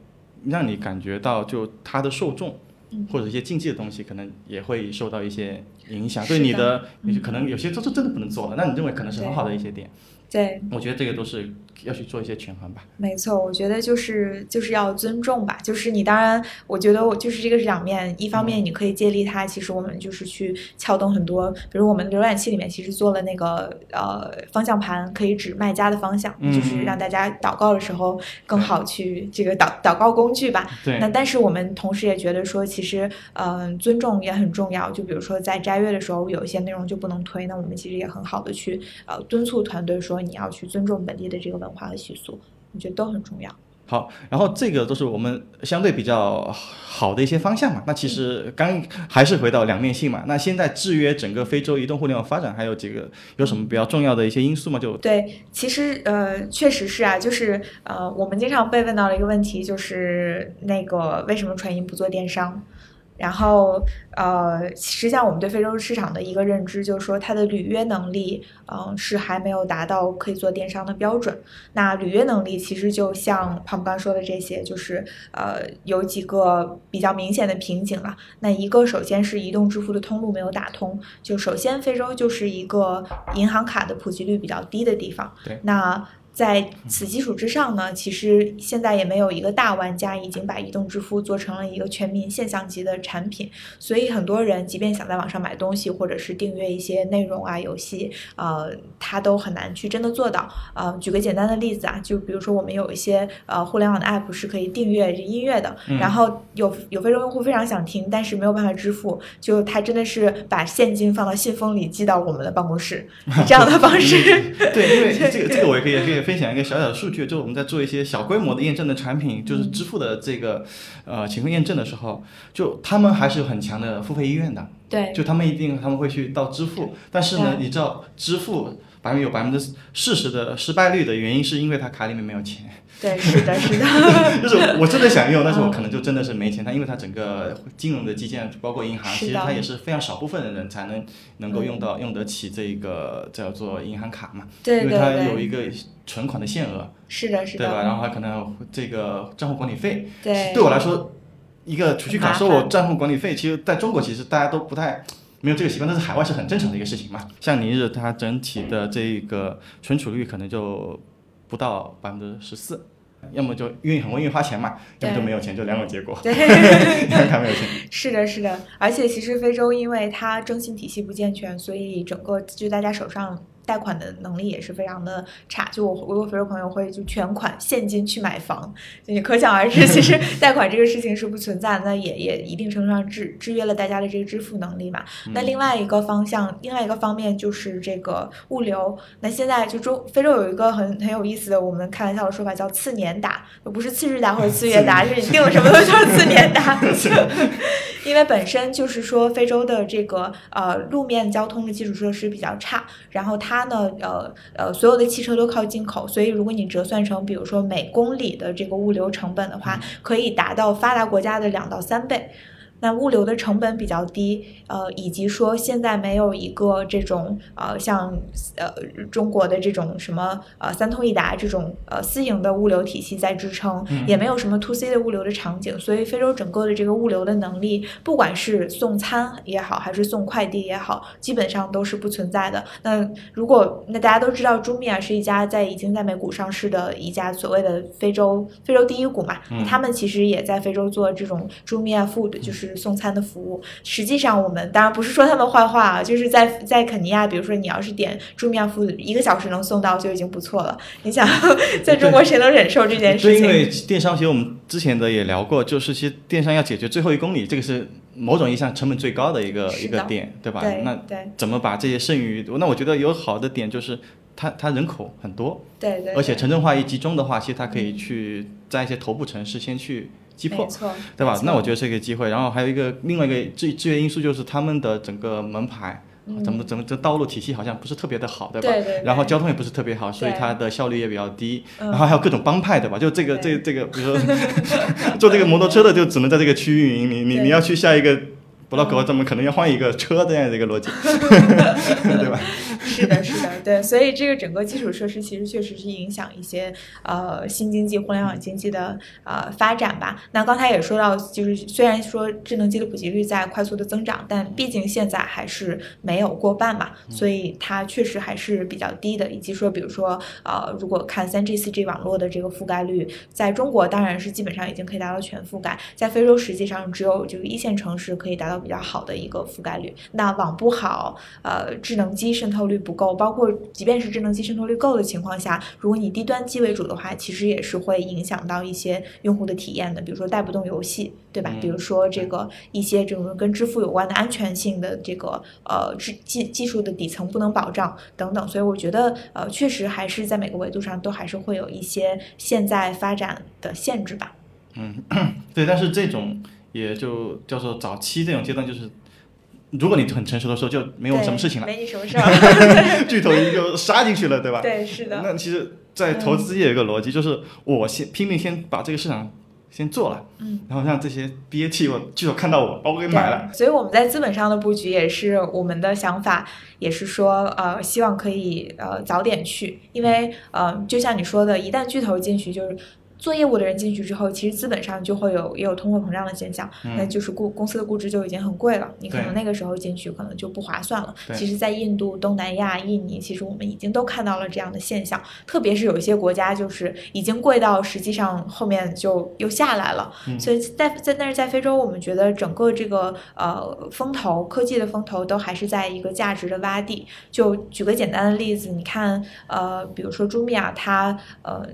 让你感觉到，就它的受众嗯。或者一些禁忌的东西，可能也会受到一些影响，对你的，你可能有些都是真的不能做的，那你认为可能是很好的一些点。对，我觉得这个都是要去做一些权衡吧。没错，我觉得就是就是要尊重吧，就是你当然，我觉得我就是这个是两面，一方面你可以借力它，其实我们就是去撬动很多，比如我们浏览器里面其实做了那个呃方向盘，可以指卖家的方向，嗯就是让大家祷告的时候更好去这个祷祷告工具吧。对。那但是我们同时也觉得说，其实嗯、呃尊重也很重要，就比如说在斋月的时候，有一些内容就不能推，那我们其实也很好的去呃敦促团队说你要去尊重本地的这个文化和习俗。我觉得都很重要。好，然后这个都是我们相对比较好的一些方向嘛。那其实刚还是回到两面性嘛。那现在制约整个非洲移动互联网发展，还有几个有什么比较重要的一些因素吗？就对，其实呃，确实是啊，就是呃，我们经常被问到的一个问题就是那个为什么传音不做电商？然后，呃，实际上我们对非洲市场的一个认知就是说，它的履约能力，嗯、是还没有达到可以做电商的标准。那履约能力其实就像胖刚说的这些，就是呃，有几个比较明显的瓶颈了。那一个首先是移动支付的通路没有打通，就首先非洲就是一个银行卡的普及率比较低的地方。对那在此基础之上呢，其实现在也没有一个大玩家已经把移动支付做成了一个全民现象级的产品，所以很多人即便想在网上买东西，或者是订阅一些内容啊、游戏，呃，他都很难去真的做到。呃，举个简单的例子啊，就比如说我们有一些呃互联网的 app 是可以订阅音乐的，然后有有非洲用户非常想听，但是没有办法支付，就他真的是把现金放到信封里寄到我们的办公室，这样的方式。[LAUGHS] 对，因为这个 [LAUGHS] 这个我也可以可以。分享一个小小的数据，就是我们在做一些小规模的验证的产品，就是支付的这个呃情况验证的时候，就他们还是有很强的付费意愿的。对，就他们一定他们会去到支付，但是呢，你知道支付百分有百分之四十的失败率的原因，是因为他卡里面没有钱。对，是的，是的，[LAUGHS] 就是我真的想用，但是我可能就真的是没钱。它因为它整个金融的基建，包括银行，其实它也是非常少部分的人才能能够用到用得起这个叫做银行卡嘛。对因为它有一个存款的限额。是的，是的。对吧？然后还可能这个账户管理费。对。对我来说，一个储蓄卡收我账户管理费，其实在中国其实大家都不太没有这个习惯，但是海外是很正常的一个事情嘛。像尼日，它整体的这个存储率可能就不到百分之十四。要么就愿意很愿意花钱嘛，要么就没有钱，就两种结果。对，[LAUGHS] 他没有钱。是的，是的，而且其实非洲因为它征信体系不健全，所以整个就大家手上。贷款的能力也是非常的差，就我我有非洲朋友会就全款现金去买房，就你可想而知，其实 [LAUGHS] 贷款这个事情是不存在，那也也一定程度上制制约了大家的这个支付能力嘛。那另外一个方向，另外一个方面就是这个物流。那现在就中非洲有一个很很有意思的，我们开玩笑的说法叫次年达，不是次日达或者次月达，是你订了什么都是次年达。[LAUGHS] 因为本身就是说非洲的这个呃路面交通的基础设施比较差，然后它呢呃呃所有的汽车都靠进口，所以如果你折算成比如说每公里的这个物流成本的话，可以达到发达国家的两到三倍。那物流的成本比较低，呃，以及说现在没有一个这种呃像呃中国的这种什么呃三通一达这种呃私营的物流体系在支撑，也没有什么 to C 的物流的场景，所以非洲整个的这个物流的能力，不管是送餐也好，还是送快递也好，基本上都是不存在的。那如果那大家都知道，朱米亚是一家在已经在美股上市的一家所谓的非洲非洲第一股嘛，他们其实也在非洲做这种朱米亚 food，就是。送餐的服务，实际上我们当然不是说他们坏话啊，[LAUGHS] 就是在在肯尼亚，比如说你要是点朱米亚服务，一个小时能送到就已经不错了。[LAUGHS] 你想，[LAUGHS] 在中国谁能忍受这件事情？因为电商，其实我们之前的也聊过，就是其实电商要解决最后一公里，这个是某种意义上成本最高的一个一个点，对吧？那怎么把这些剩余？那我觉得有好的点就是它它人口很多，对对，而且城镇化一集中的话，其实它可以去在一些头部城市先去。击破，对吧？那我觉得是一个机会。然后还有一个另外一个制制约因素，就是他们的整个门牌，怎么怎么这道路体系好像不是特别的好，对吧？对对。然后交通也不是特别好，所以它的效率也比较低。然后还有各种帮派，对吧？就这个这这个，比如说 [LAUGHS] 坐这个摩托车的就只能在这个区域运营，你你你要去下一个。不到狗，怎么可能要换一个车这样的一个逻辑，[LAUGHS] 对吧？是的，是的，对，所以这个整个基础设施其实确实是影响一些呃新经济、互联网经济的呃发展吧。那刚才也说到，就是虽然说智能机的普及率在快速的增长，但毕竟现在还是没有过半嘛，所以它确实还是比较低的。以及说，比如说呃，如果看三 G、四 G 网络的这个覆盖率，在中国当然是基本上已经可以达到全覆盖，在非洲实际上只有这个一线城市可以达到。比较好的一个覆盖率，那网不好，呃，智能机渗透率不够，包括即便是智能机渗透率够的情况下，如果你低端机为主的话，其实也是会影响到一些用户的体验的，比如说带不动游戏，对吧？比如说这个一些这种跟支付有关的安全性的这个呃技技技术的底层不能保障等等，所以我觉得呃确实还是在每个维度上都还是会有一些现在发展的限制吧。嗯，[COUGHS] 对，但是这种。也就叫做早期这种阶段，就是如果你很成熟的时候，就没有什么事情了，没你什么事儿，[LAUGHS] 巨头一就杀进去了，对吧？对，是的。那其实，在投资也有一个逻辑，就是我先拼命先把这个市场先做了，嗯，然后让这些 BAT 我巨头看到我，把我给买了。所以我们在资本上的布局也是我们的想法，也是说呃，希望可以呃早点去，因为呃，就像你说的，一旦巨头进去就是。做业务的人进去之后，其实资本上就会有也有通货膨胀的现象，那就是估公司的估值就已经很贵了，你可能那个时候进去可能就不划算了。其实，在印度、东南亚、印尼，其实我们已经都看到了这样的现象，特别是有一些国家就是已经贵到实际上后面就又下来了。所以在在但是在非洲，我们觉得整个这个呃风投科技的风投都还是在一个价值的洼地。就举个简单的例子，你看呃，比如说朱米亚，它呃。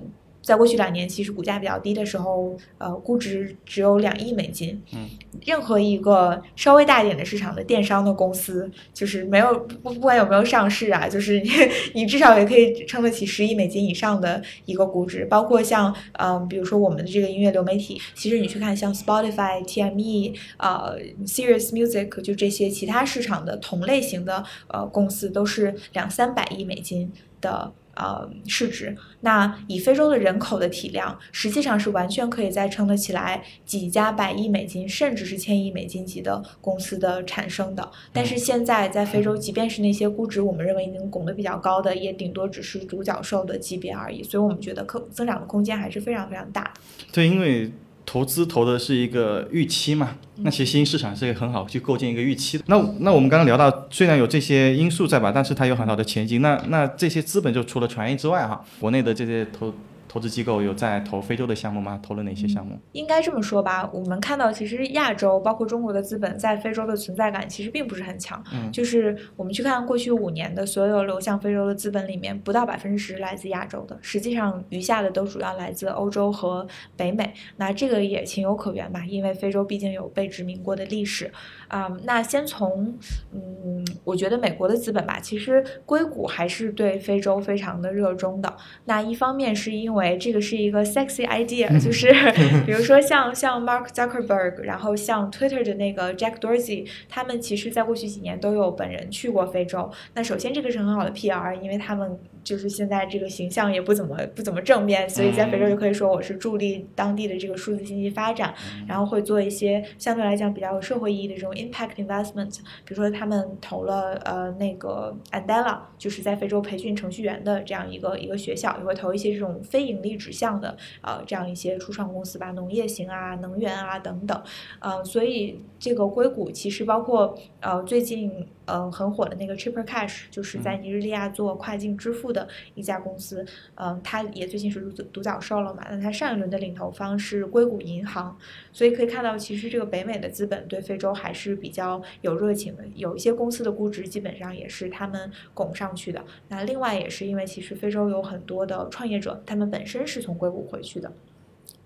在过去两年，其实股价比较低的时候，呃，估值只有两亿美金。嗯，任何一个稍微大一点的市场的电商的公司，就是没有不不管有没有上市啊，就是你你至少也可以撑得起十亿美金以上的一个估值。包括像嗯，比如说我们的这个音乐流媒体，其实你去看像 Spotify、TME、呃，Serious Music，就这些其他市场的同类型的呃公司，都是两三百亿美金的。呃，市值那以非洲的人口的体量，实际上是完全可以再撑得起来几家百亿美金，甚至是千亿美金级的公司的产生的。但是现在在非洲，即便是那些估值我们认为已经拱得比较高的，也顶多只是独角兽的级别而已。所以我们觉得可增长的空间还是非常非常大。对，因为。投资投的是一个预期嘛？那其实新兴市场是很好去构建一个预期的。那那我们刚刚聊到，虽然有这些因素在吧，但是它有很好的前景。那那这些资本就除了传音之外哈，国内的这些投。投资机构有在投非洲的项目吗？投了哪些项目？应该这么说吧，我们看到其实亚洲包括中国的资本在非洲的存在感其实并不是很强。嗯，就是我们去看过去五年的所有流向非洲的资本里面，不到百分之十来自亚洲的，实际上余下的都主要来自欧洲和北美。那这个也情有可原吧，因为非洲毕竟有被殖民过的历史。啊，那先从嗯，我觉得美国的资本吧，其实硅谷还是对非洲非常的热衷的。那一方面是因为这个是一个 sexy idea，就是 [LAUGHS] 比如说像像 Mark Zuckerberg，然后像 Twitter 的那个 Jack Dorsey，他们其实在过去几年都有本人去过非洲。那首先这个是很好的 PR，因为他们。就是现在这个形象也不怎么不怎么正面，所以在非洲就可以说我是助力当地的这个数字经济发展，然后会做一些相对来讲比较有社会意义的这种 impact investment，比如说他们投了呃那个 Andela，就是在非洲培训程序员的这样一个一个学校，也会投一些这种非盈利指向的呃这样一些初创公司吧，农业型啊、能源啊等等，呃，所以这个硅谷其实包括呃最近。嗯，很火的那个 Chipper Cash，就是在尼日利亚做跨境支付的一家公司。嗯，它也最近是独独角兽了嘛？那它上一轮的领投方是硅谷银行，所以可以看到，其实这个北美的资本对非洲还是比较有热情的。有一些公司的估值基本上也是他们拱上去的。那另外也是因为，其实非洲有很多的创业者，他们本身是从硅谷回去的。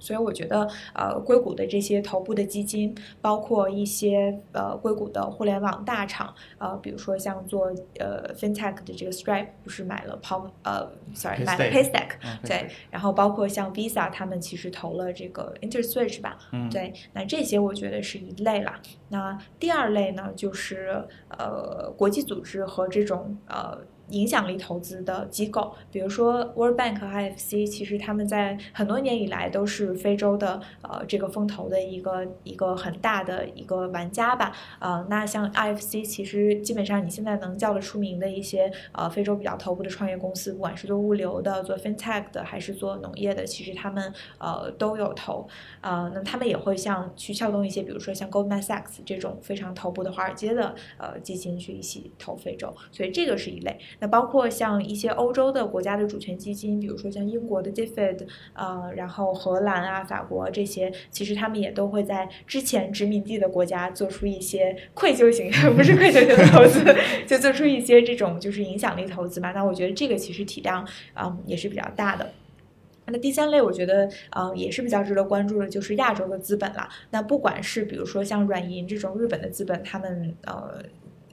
所以我觉得，呃，硅谷的这些头部的基金，包括一些呃硅谷的互联网大厂，呃，比如说像做呃 FinTech 的这个 Stripe，不是买了 Palm，呃，sorry，买了 Paystack，对，然后包括像 Visa，他们其实投了这个 InterSwitch 吧，对，那这些我觉得是一类啦。那第二类呢，就是呃国际组织和这种呃。影响力投资的机构，比如说 World Bank 和 IFC，其实他们在很多年以来都是非洲的呃这个风投的一个一个很大的一个玩家吧。呃，那像 IFC，其实基本上你现在能叫得出名的一些呃非洲比较头部的创业公司，不管是做物流的、做 FinTech 的，还是做农业的，其实他们呃都有投。呃，那他们也会像去撬动一些，比如说像 Goldman Sachs 这种非常头部的华尔街的呃基金去一起投非洲，所以这个是一类。那包括像一些欧洲的国家的主权基金，比如说像英国的 DFID，呃，然后荷兰啊、法国这些，其实他们也都会在之前殖民地的国家做出一些愧疚型，[LAUGHS] 不是愧疚型投资，[LAUGHS] 就做出一些这种就是影响力投资吧。那我觉得这个其实体量啊也是比较大的。那第三类我觉得呃也是比较值得关注的，就是亚洲的资本啦。那不管是比如说像软银这种日本的资本，他们呃。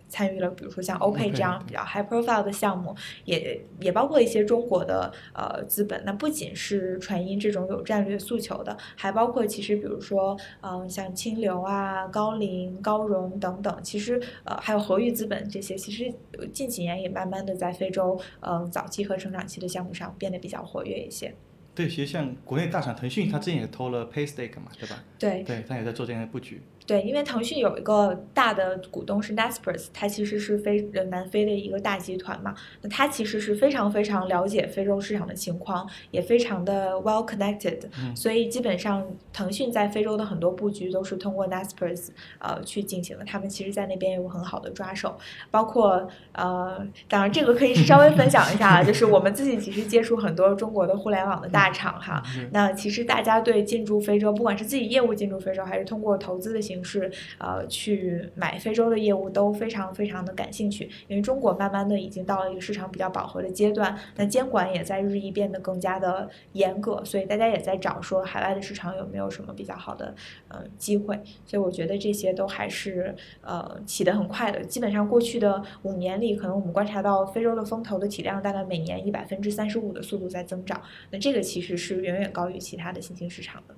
参与了，比如说像 OPay 这样比较 high profile 的项目，也也包括一些中国的呃资本。那不仅是传音这种有战略诉求的，还包括其实比如说嗯像清流啊、高瓴、高融等等。其实呃还有和裕资本这些，其实近几年也慢慢的在非洲嗯早期和成长期的项目上变得比较活跃一些。对，其实像国内大厂腾讯，它之前也投了 PayStake 嘛，对吧？对，对，它也在做这样的布局。对，因为腾讯有一个大的股东是 Naspers，它其实是非呃南非的一个大集团嘛，那它其实是非常非常了解非洲市场的情况，也非常的 well connected，所以基本上腾讯在非洲的很多布局都是通过 Naspers 呃去进行的，他们其实在那边有很好的抓手，包括呃，当然这个可以稍微分享一下，[LAUGHS] 就是我们自己其实接触很多中国的互联网的大厂哈，那其实大家对进驻非洲，不管是自己业务进驻非洲，还是通过投资的形形式，呃，去买非洲的业务都非常非常的感兴趣，因为中国慢慢的已经到了一个市场比较饱和的阶段，那监管也在日益变得更加的严格，所以大家也在找说海外的市场有没有什么比较好的呃机会，所以我觉得这些都还是呃起得很快的，基本上过去的五年里，可能我们观察到非洲的风投的体量大概每年以百分之三十五的速度在增长，那这个其实是远远高于其他的新兴市场的。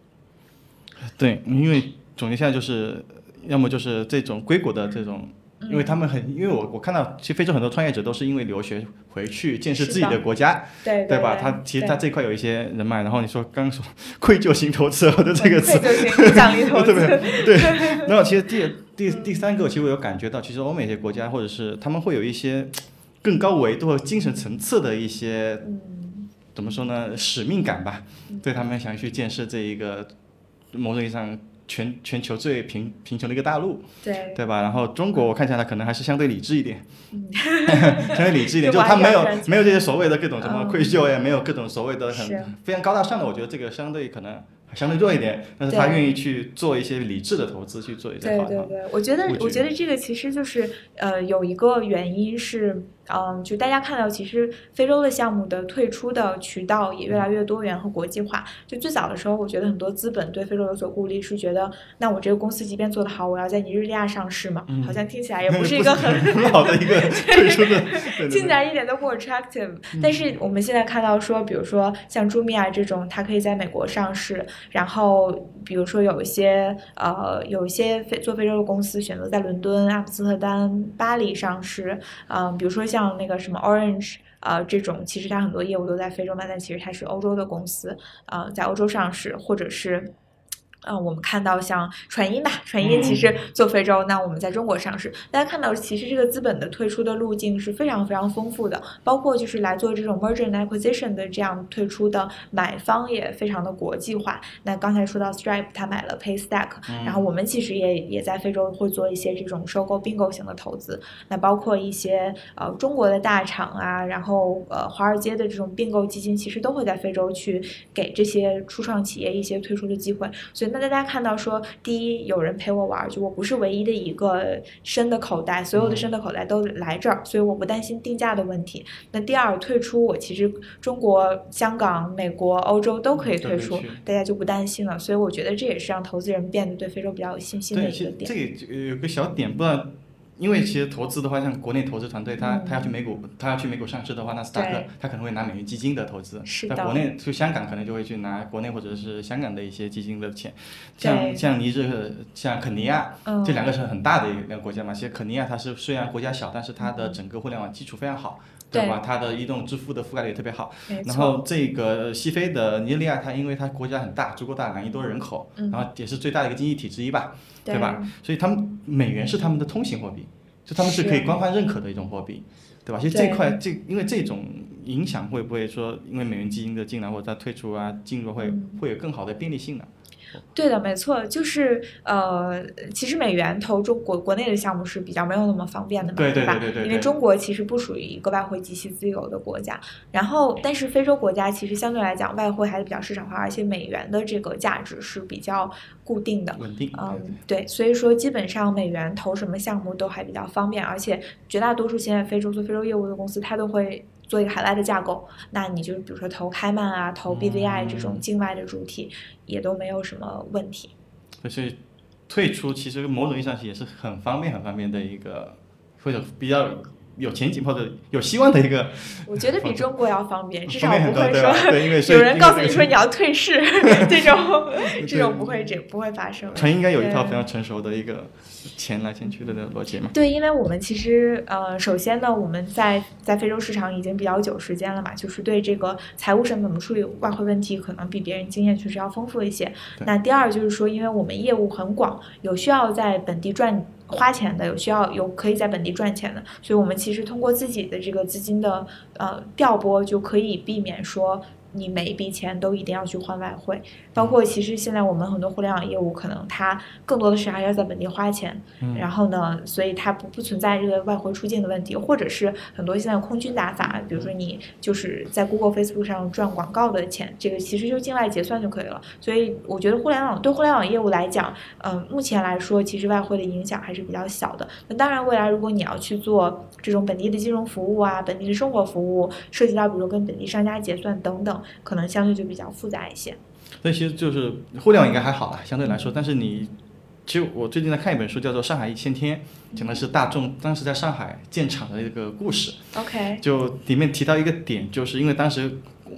对，因为。总结下来就是，要么就是这种硅谷的这种，因为他们很，因为我我看到，其实非洲很多创业者都是因为留学回去建设自己的国家，对对吧？他其实他这块有一些人脉。然后你说刚说 [LAUGHS] 愧疚型投资的这个词，愧疚型 [LAUGHS] 奖励投资，对。[LAUGHS] 然后其实第第第三个，其实我有感觉到，其实欧美一些国家或者是他们会有一些更高维度和精神层次的一些，怎么说呢？使命感吧，对他们想去建设这一个某种意义上。全全球最贫贫穷的一个大陆，对。对吧？然后中国我看起来可能还是相对理智一点，[LAUGHS] 相对理智一点，[LAUGHS] 就他没有没有这些所谓的各种什么愧疚呀，没有各种所谓的很非常高大上的，我觉得这个相对可能。相对弱一点，但是他愿意去做一些理智的投资，去做一些对对对，我觉得我觉得这个其实就是呃有一个原因是，嗯，就大家看到其实非洲的项目的退出的渠道也越来越多元和国际化。就最早的时候，我觉得很多资本对非洲有所顾虑，是觉得那我这个公司即便做得好，我要在尼日利亚上市嘛？好像听起来也不是一个很 [LAUGHS] 很好的一个退出的，听起来一点都不 attractive。但是我们现在看到说，比如说像朱米亚这种，它可以在美国上市。然后，比如说有一些呃，有一些非做非洲的公司选择在伦敦、阿姆斯特丹、巴黎上市，嗯，比如说像那个什么 Orange，呃，这种其实它很多业务都在非洲嘛，但其实它是欧洲的公司，呃，在欧洲上市，或者是。嗯，我们看到像传音吧，传音其实做非洲，那我们在中国上市。大家看到，其实这个资本的退出的路径是非常非常丰富的，包括就是来做这种 merger and acquisition 的这样退出的买方也非常的国际化。那刚才说到 Stripe，他买了 Paystack，然后我们其实也也在非洲会做一些这种收购并购型的投资。那包括一些呃中国的大厂啊，然后呃华尔街的这种并购基金，其实都会在非洲去给这些初创企业一些退出的机会。所以。那大家看到说，第一有人陪我玩，就我不是唯一的一个深的口袋，所有的深的口袋都来这儿，所以我不担心定价的问题。那第二退出，我其实中国、香港、美国、欧洲都可以退出，大家就不担心了。所以我觉得这也是让投资人变得对非洲比较有信心的一个点。这个有个小点，不知道。因为其实投资的话，像国内投资团队，他他要去美股，他要去美股上市的话，纳斯达克他可能会拿美元基金的投资。在国内去香港可能就会去拿国内或者是香港的一些基金的钱。像像尼日、像肯尼亚，这两个是很大的一个国家嘛。其实肯尼亚它是虽然国家小，但是它的整个互联网基础非常好。对吧？它的移动支付的覆盖率也特别好。然后这个西非的尼日利亚，它因为它国家很大，足够大，两亿多人口，然后也是最大的一个经济体之一吧，对吧？所以他们美元是他们的通行货币，就他们是可以官方认可的一种货币，对吧？其实这块这因为这种影响会不会说，因为美元基金的进来或者它退出啊，进入会会有更好的便利性呢？对的，没错，就是呃，其实美元投中国国内的项目是比较没有那么方便的嘛，对吧？对对对。因为中国其实不属于一个外汇极其自由的国家，然后但是非洲国家其实相对来讲外汇还是比较市场化，而且美元的这个价值是比较固定的，稳定。嗯，对，所以说基本上美元投什么项目都还比较方便，而且绝大多数现在非洲做非洲业务的公司，它都会。做一个海外的架构，那你就比如说投开曼啊，投 BVI 这种境外的主体，也都没有什么问题。所以退出其实某种意义上也是很方便、很方便的一个，或者比较有前景或者有希望的一个。我觉得比中国要方便，至少不会说 [LAUGHS] 有人告诉你说你要退市，[LAUGHS] 这种这种不会这不会发生。成应该有一套非常成熟的一个钱来钱去的逻辑嘛。对，因为我们其实呃，首先呢，我们在在非洲市场已经比较久时间了嘛，就是对这个财务上怎么处理外汇问题，可能比别人经验确实要丰富一些。那第二就是说，因为我们业务很广，有需要在本地赚。花钱的有需要有可以在本地赚钱的，所以我们其实通过自己的这个资金的呃调拨，就可以避免说你每一笔钱都一定要去换外汇。包括其实现在我们很多互联网业务，可能它更多的是还要在本地花钱，嗯然后呢，所以它不不存在这个外汇出境的问题，或者是很多现在空军打法，比如说你就是在 Google、Facebook 上赚广告的钱，这个其实就境外结算就可以了。所以我觉得互联网对互联网业务来讲，呃，目前来说其实外汇的影响还是比较小的。那当然，未来如果你要去做这种本地的金融服务啊、本地的生活服务，涉及到比如跟本地商家结算等等，可能相对就比较复杂一些。所以其实就是互联网应该还好啦，相对来说。但是你，其实我最近在看一本书，叫做《上海一千天》，讲的是大众当时在上海建厂的一个故事。OK，就里面提到一个点，就是因为当时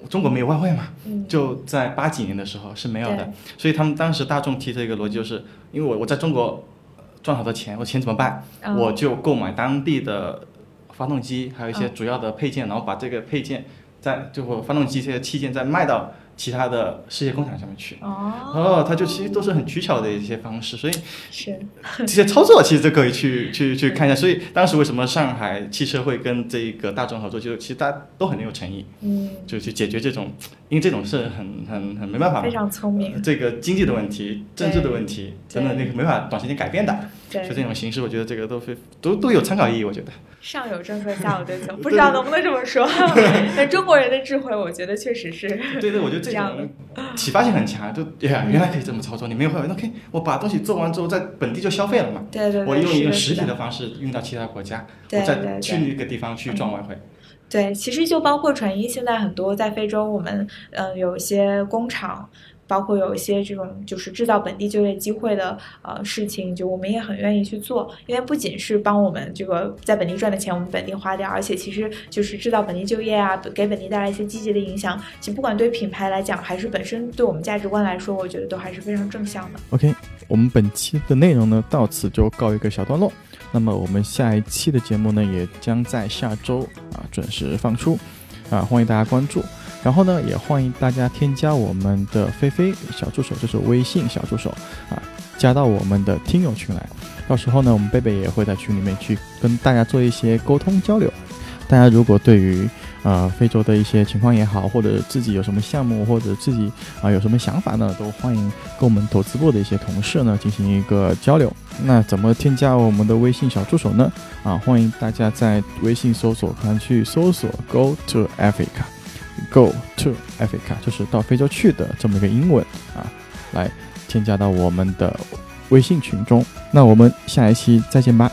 中国没有外汇嘛，嗯，就在八几年的时候是没有的，所以他们当时大众提的一个逻辑就是，因为我我在中国呃赚好多钱，我钱怎么办？嗯我就购买当地的发动机，还有一些嗯主要的配件，然后把这个配件再就或发动机这些器件再卖到其他的世界工厂上面去。哦，哦，它就其实都是很取巧的一些方式，所以是，[LAUGHS] 这些操作其实都可以去去去看一下。所以当时为什么上海汽车会跟这个大众合作，就是其实大家都很有诚意，嗯，就去解决这种，因为这种是很很很没办法非常聪明，这个经济的问题、政治的问题对等等，那个没法短时间改变的。对就这种形式，我觉得这个都非都都有参考意义。我觉得，上有政策，下有对策，[LAUGHS] 不知道能不能这么说。[LAUGHS] 但中国人的智慧，我觉得确实是。对对，我觉得这这样种启发性很强。就哎呀，原来可以这么操作，你没有会，那可以我把东西做完之后，在本地就消费了嘛。对对对，我用一个实体的方式运到其他国家，再对去对那个地方去赚外汇。对，其实就包括传音，现在很多在非洲，我们嗯、呃有一些工厂，包括有一些这种就是制造本地就业机会的呃事情，就我们也很愿意去做，因为不仅是帮我们这个在本地赚的钱我们本地花掉，而且其实就是制造本地就业啊，给本地带来一些积极的影响。其实不管对品牌来讲，还是本身对我们价值观来说，我觉得都还是非常正向的。OK，我们本期的内容呢到此就告一个小段落。那么我们下一期的节目呢，也将在下周啊准时放出，啊欢迎大家关注。然后呢，也欢迎大家添加我们的菲菲小助手，就是微信小助手啊，加到我们的听友群来。到时候呢，我们贝贝也会在群里面去跟大家做一些沟通交流。大家如果对于呃非洲的一些情况也好，或者自己有什么项目，或者自己啊、有什么想法呢，都欢迎跟我们投资部的一些同事呢进行一个交流。那怎么添加我们的微信小助手呢？啊，欢迎大家在微信搜索栏去搜索 “Go to Africa” Go to Africa” 就是到非洲去的这么一个英文啊，来添加到我们的微信群中。那我们下一期再见吧。